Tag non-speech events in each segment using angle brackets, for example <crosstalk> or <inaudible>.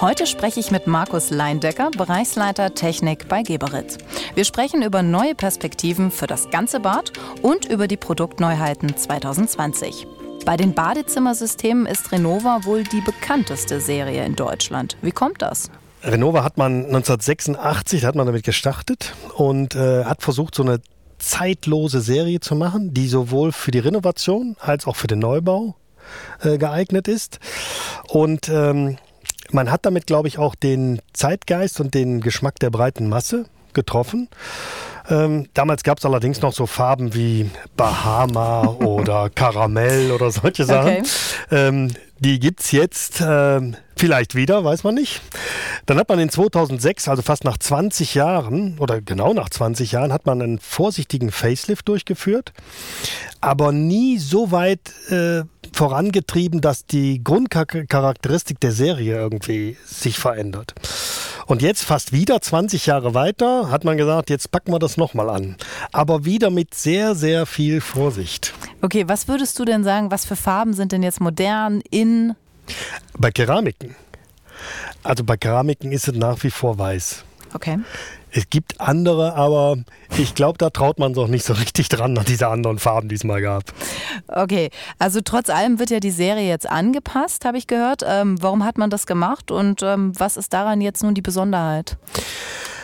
Heute spreche ich mit Markus Leindecker, Bereichsleiter Technik bei Geberit. Wir sprechen über neue Perspektiven für das ganze Bad und über die Produktneuheiten 2020. Bei den Badezimmersystemen ist Renova wohl die bekannteste Serie in Deutschland. Wie kommt das? Renova hat man 1986 hat man damit gestartet und äh, hat versucht, so eine zeitlose Serie zu machen, die sowohl für die Renovation als auch für den Neubau äh, geeignet ist. Und ähm, man hat damit, glaube ich, auch den Zeitgeist und den Geschmack der breiten Masse getroffen. Ähm, damals gab es allerdings noch so Farben wie Bahama <laughs> oder Karamell oder solche Sachen. Okay. Ähm, die gibt es jetzt äh, vielleicht wieder, weiß man nicht. Dann hat man in 2006, also fast nach 20 Jahren oder genau nach 20 Jahren, hat man einen vorsichtigen Facelift durchgeführt, aber nie so weit äh, vorangetrieben, dass die Grundcharakteristik der Serie irgendwie sich verändert. Und jetzt fast wieder 20 Jahre weiter hat man gesagt, jetzt packen wir das nochmal an. Aber wieder mit sehr, sehr viel Vorsicht. Okay, was würdest du denn sagen, was für Farben sind denn jetzt modern in? Bei Keramiken. Also bei Keramiken ist es nach wie vor weiß. Okay. Es gibt andere, aber ich glaube, da traut man doch nicht so richtig dran an diese anderen Farben, die es mal gab. Okay, also trotz allem wird ja die Serie jetzt angepasst, habe ich gehört. Ähm, warum hat man das gemacht und ähm, was ist daran jetzt nun die Besonderheit?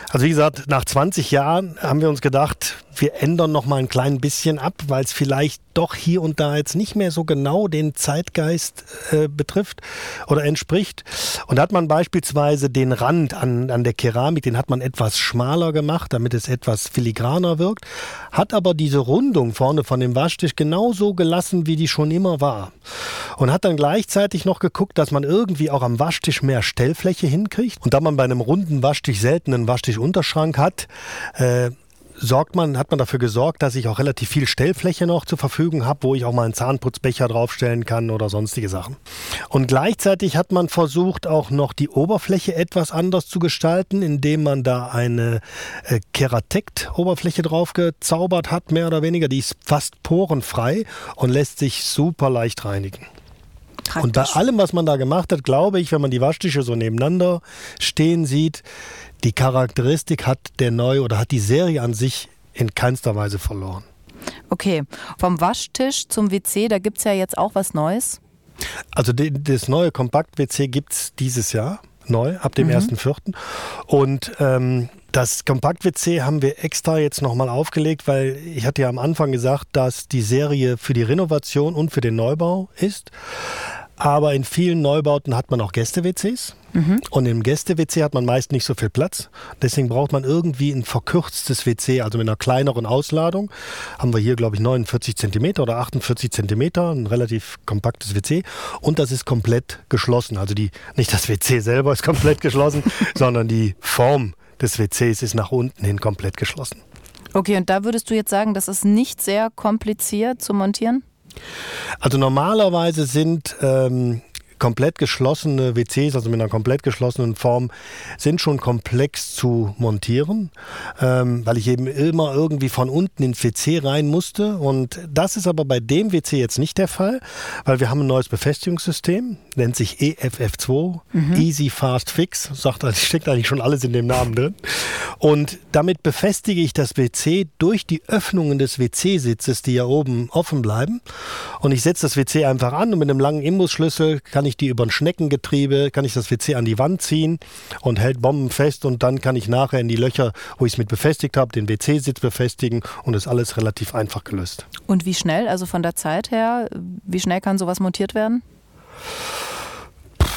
Also wie gesagt, nach 20 Jahren haben wir uns gedacht, wir ändern noch mal ein klein bisschen ab, weil es vielleicht doch hier und da jetzt nicht mehr so genau den Zeitgeist äh, betrifft oder entspricht. Und da hat man beispielsweise den Rand an, an der Keramik, den hat man etwas schmaler gemacht, damit es etwas filigraner wirkt, hat aber diese Rundung vorne von dem Waschtisch genauso gelassen, wie die schon immer war. Und hat dann gleichzeitig noch geguckt, dass man irgendwie auch am Waschtisch mehr Stellfläche hinkriegt. Und da man bei einem runden Waschtisch selten einen Waschtischunterschrank hat, äh, sorgt man, hat man dafür gesorgt, dass ich auch relativ viel Stellfläche noch zur Verfügung habe, wo ich auch mal einen Zahnputzbecher draufstellen kann oder sonstige Sachen. Und gleichzeitig hat man versucht, auch noch die Oberfläche etwas anders zu gestalten, indem man da eine äh, Keratekt-Oberfläche drauf gezaubert hat, mehr oder weniger. Die ist fast porenfrei und lässt sich super leicht reinigen. Praktisch. Und bei allem, was man da gemacht hat, glaube ich, wenn man die Waschtische so nebeneinander stehen sieht, die Charakteristik hat der neue oder hat die Serie an sich in keinster Weise verloren. Okay, vom Waschtisch zum WC, da gibt es ja jetzt auch was Neues. Also die, das neue Kompakt-WC gibt es dieses Jahr neu, ab dem mhm. 1.4. Und ähm, das Kompakt-WC haben wir extra jetzt nochmal aufgelegt, weil ich hatte ja am Anfang gesagt, dass die Serie für die Renovation und für den Neubau ist. Aber in vielen Neubauten hat man auch Gäste-WCs. Mhm. Und im Gäste-WC hat man meist nicht so viel Platz. Deswegen braucht man irgendwie ein verkürztes WC, also mit einer kleineren Ausladung. Haben wir hier, glaube ich, 49 Zentimeter oder 48 Zentimeter, ein relativ kompaktes WC. Und das ist komplett geschlossen. Also die, nicht das WC selber ist komplett <laughs> geschlossen, sondern die Form des WCs ist nach unten hin komplett geschlossen. Okay, und da würdest du jetzt sagen, das ist nicht sehr kompliziert zu montieren? Also normalerweise sind ähm, komplett geschlossene WCs, also mit einer komplett geschlossenen Form, sind schon komplex zu montieren, ähm, weil ich eben immer irgendwie von unten ins WC rein musste. Und das ist aber bei dem WC jetzt nicht der Fall, weil wir haben ein neues Befestigungssystem, nennt sich EFF2, mhm. Easy Fast Fix, sagt, steckt eigentlich schon alles in dem Namen drin. Und damit befestige ich das WC durch die Öffnungen des WC-Sitzes, die ja oben offen bleiben. Und ich setze das WC einfach an und mit einem langen Imbusschlüssel kann ich ich die über ein Schneckengetriebe, kann ich das WC an die Wand ziehen und hält bombenfest und dann kann ich nachher in die Löcher, wo ich es mit befestigt habe, den WC-Sitz befestigen und ist alles relativ einfach gelöst. Und wie schnell, also von der Zeit her, wie schnell kann sowas montiert werden?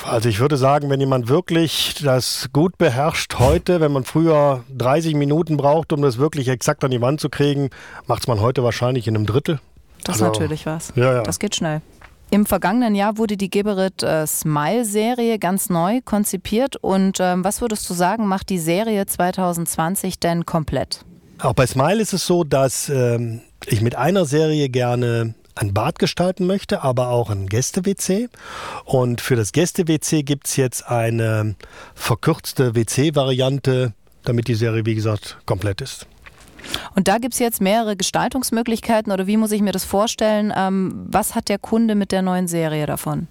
Also ich würde sagen, wenn jemand wirklich das gut beherrscht heute, wenn man früher 30 Minuten braucht, um das wirklich exakt an die Wand zu kriegen, macht es man heute wahrscheinlich in einem Drittel. Das also, ist natürlich was. Ja, ja. Das geht schnell. Im vergangenen Jahr wurde die Geberit äh, Smile-Serie ganz neu konzipiert. Und ähm, was würdest du sagen, macht die Serie 2020 denn komplett? Auch bei Smile ist es so, dass ähm, ich mit einer Serie gerne ein Bad gestalten möchte, aber auch ein Gäste-WC. Und für das Gäste-WC gibt es jetzt eine verkürzte WC-Variante, damit die Serie, wie gesagt, komplett ist. Und da gibt es jetzt mehrere Gestaltungsmöglichkeiten oder wie muss ich mir das vorstellen? Ähm, was hat der Kunde mit der neuen Serie davon?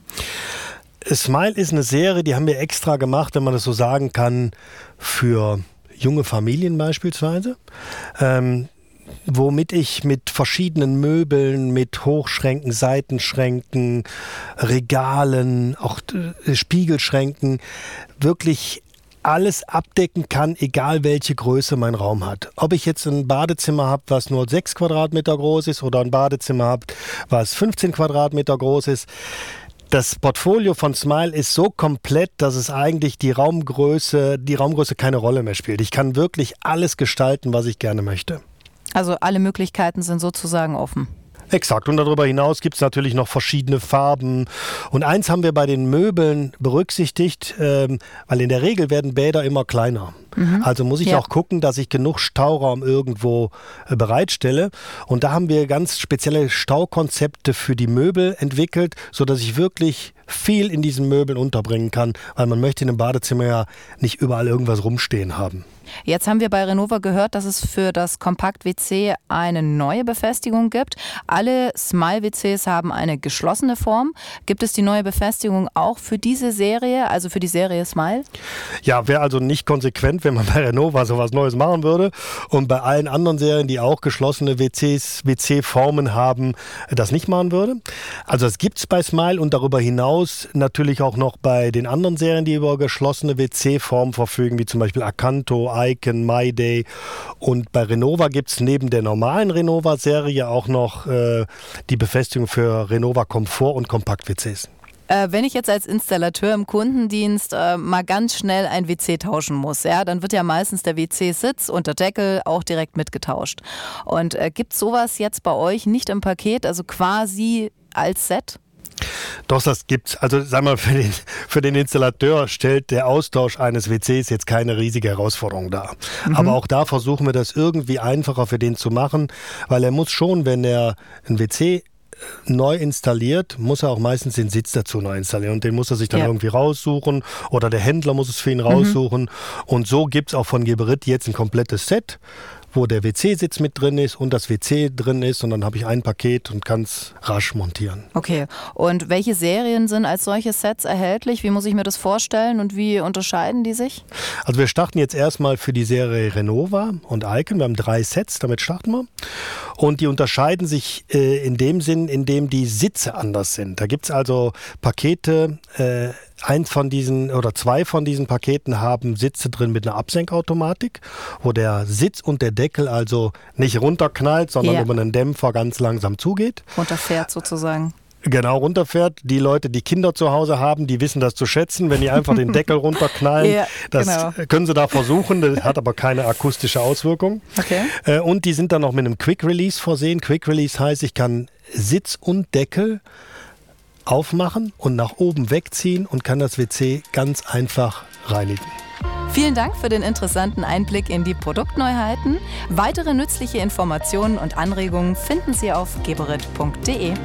Smile ist eine Serie, die haben wir extra gemacht, wenn man das so sagen kann, für junge Familien beispielsweise. Ähm, womit ich mit verschiedenen Möbeln, mit Hochschränken, Seitenschränken, Regalen, auch äh, Spiegelschränken wirklich alles abdecken kann, egal welche Größe mein Raum hat. Ob ich jetzt ein Badezimmer habe, was nur 6 Quadratmeter groß ist, oder ein Badezimmer habe, was 15 Quadratmeter groß ist. Das Portfolio von Smile ist so komplett, dass es eigentlich die Raumgröße, die Raumgröße keine Rolle mehr spielt. Ich kann wirklich alles gestalten, was ich gerne möchte. Also alle Möglichkeiten sind sozusagen offen. Exakt. Und darüber hinaus gibt es natürlich noch verschiedene Farben. Und eins haben wir bei den Möbeln berücksichtigt, ähm, weil in der Regel werden Bäder immer kleiner. Mhm. Also muss ich ja. auch gucken, dass ich genug Stauraum irgendwo äh, bereitstelle. Und da haben wir ganz spezielle Staukonzepte für die Möbel entwickelt, sodass ich wirklich viel in diesen Möbeln unterbringen kann, weil man möchte in einem Badezimmer ja nicht überall irgendwas rumstehen haben. Jetzt haben wir bei Renova gehört, dass es für das Kompakt-WC eine neue Befestigung gibt. Alle Smile-WCs haben eine geschlossene Form. Gibt es die neue Befestigung auch für diese Serie, also für die Serie Smile? Ja, wäre also nicht konsequent, wenn man bei Renova sowas Neues machen würde und bei allen anderen Serien, die auch geschlossene WCs, WC-Formen haben, das nicht machen würde. Also es gibt es bei Smile und darüber hinaus natürlich auch noch bei den anderen Serien, die über geschlossene WC-Formen verfügen, wie zum Beispiel Acanto, Icon, MyDay. Und bei Renova gibt es neben der normalen Renova-Serie auch noch äh, die Befestigung für Renova Komfort und Kompakt-WCs. Äh, wenn ich jetzt als Installateur im Kundendienst äh, mal ganz schnell ein WC tauschen muss, ja, dann wird ja meistens der WC-Sitz und der Deckel auch direkt mitgetauscht. Und äh, gibt es sowas jetzt bei euch nicht im Paket, also quasi als Set? Doch, das gibt's. Also sag mal, für den, für den Installateur stellt der Austausch eines WCs jetzt keine riesige Herausforderung dar. Mhm. Aber auch da versuchen wir das irgendwie einfacher für den zu machen, weil er muss schon, wenn er ein WC äh, neu installiert, muss er auch meistens den Sitz dazu neu installieren. Und den muss er sich dann ja. irgendwie raussuchen oder der Händler muss es für ihn mhm. raussuchen. Mhm. Und so gibt es auch von Geberit jetzt ein komplettes Set wo der WC-Sitz mit drin ist und das WC drin ist und dann habe ich ein Paket und kann es rasch montieren. Okay, und welche Serien sind als solche Sets erhältlich? Wie muss ich mir das vorstellen und wie unterscheiden die sich? Also wir starten jetzt erstmal für die Serie Renova und Icon. Wir haben drei Sets, damit starten wir. Und die unterscheiden sich äh, in dem Sinn, in dem die Sitze anders sind. Da gibt es also Pakete, äh, eins von diesen oder zwei von diesen Paketen haben Sitze drin mit einer Absenkautomatik, wo der Sitz und der Deckel also nicht runterknallt, sondern yeah. über einen Dämpfer ganz langsam zugeht. Runterfährt sozusagen. Genau, runterfährt. Die Leute, die Kinder zu Hause haben, die wissen das zu schätzen, wenn die einfach den Deckel <laughs> runterknallen. Ja, das genau. können sie da versuchen, das hat aber keine akustische Auswirkung. Okay. Äh, und die sind dann noch mit einem Quick Release versehen. Quick Release heißt, ich kann Sitz und Deckel aufmachen und nach oben wegziehen und kann das WC ganz einfach reinigen. Vielen Dank für den interessanten Einblick in die Produktneuheiten. Weitere nützliche Informationen und Anregungen finden Sie auf geberit.de.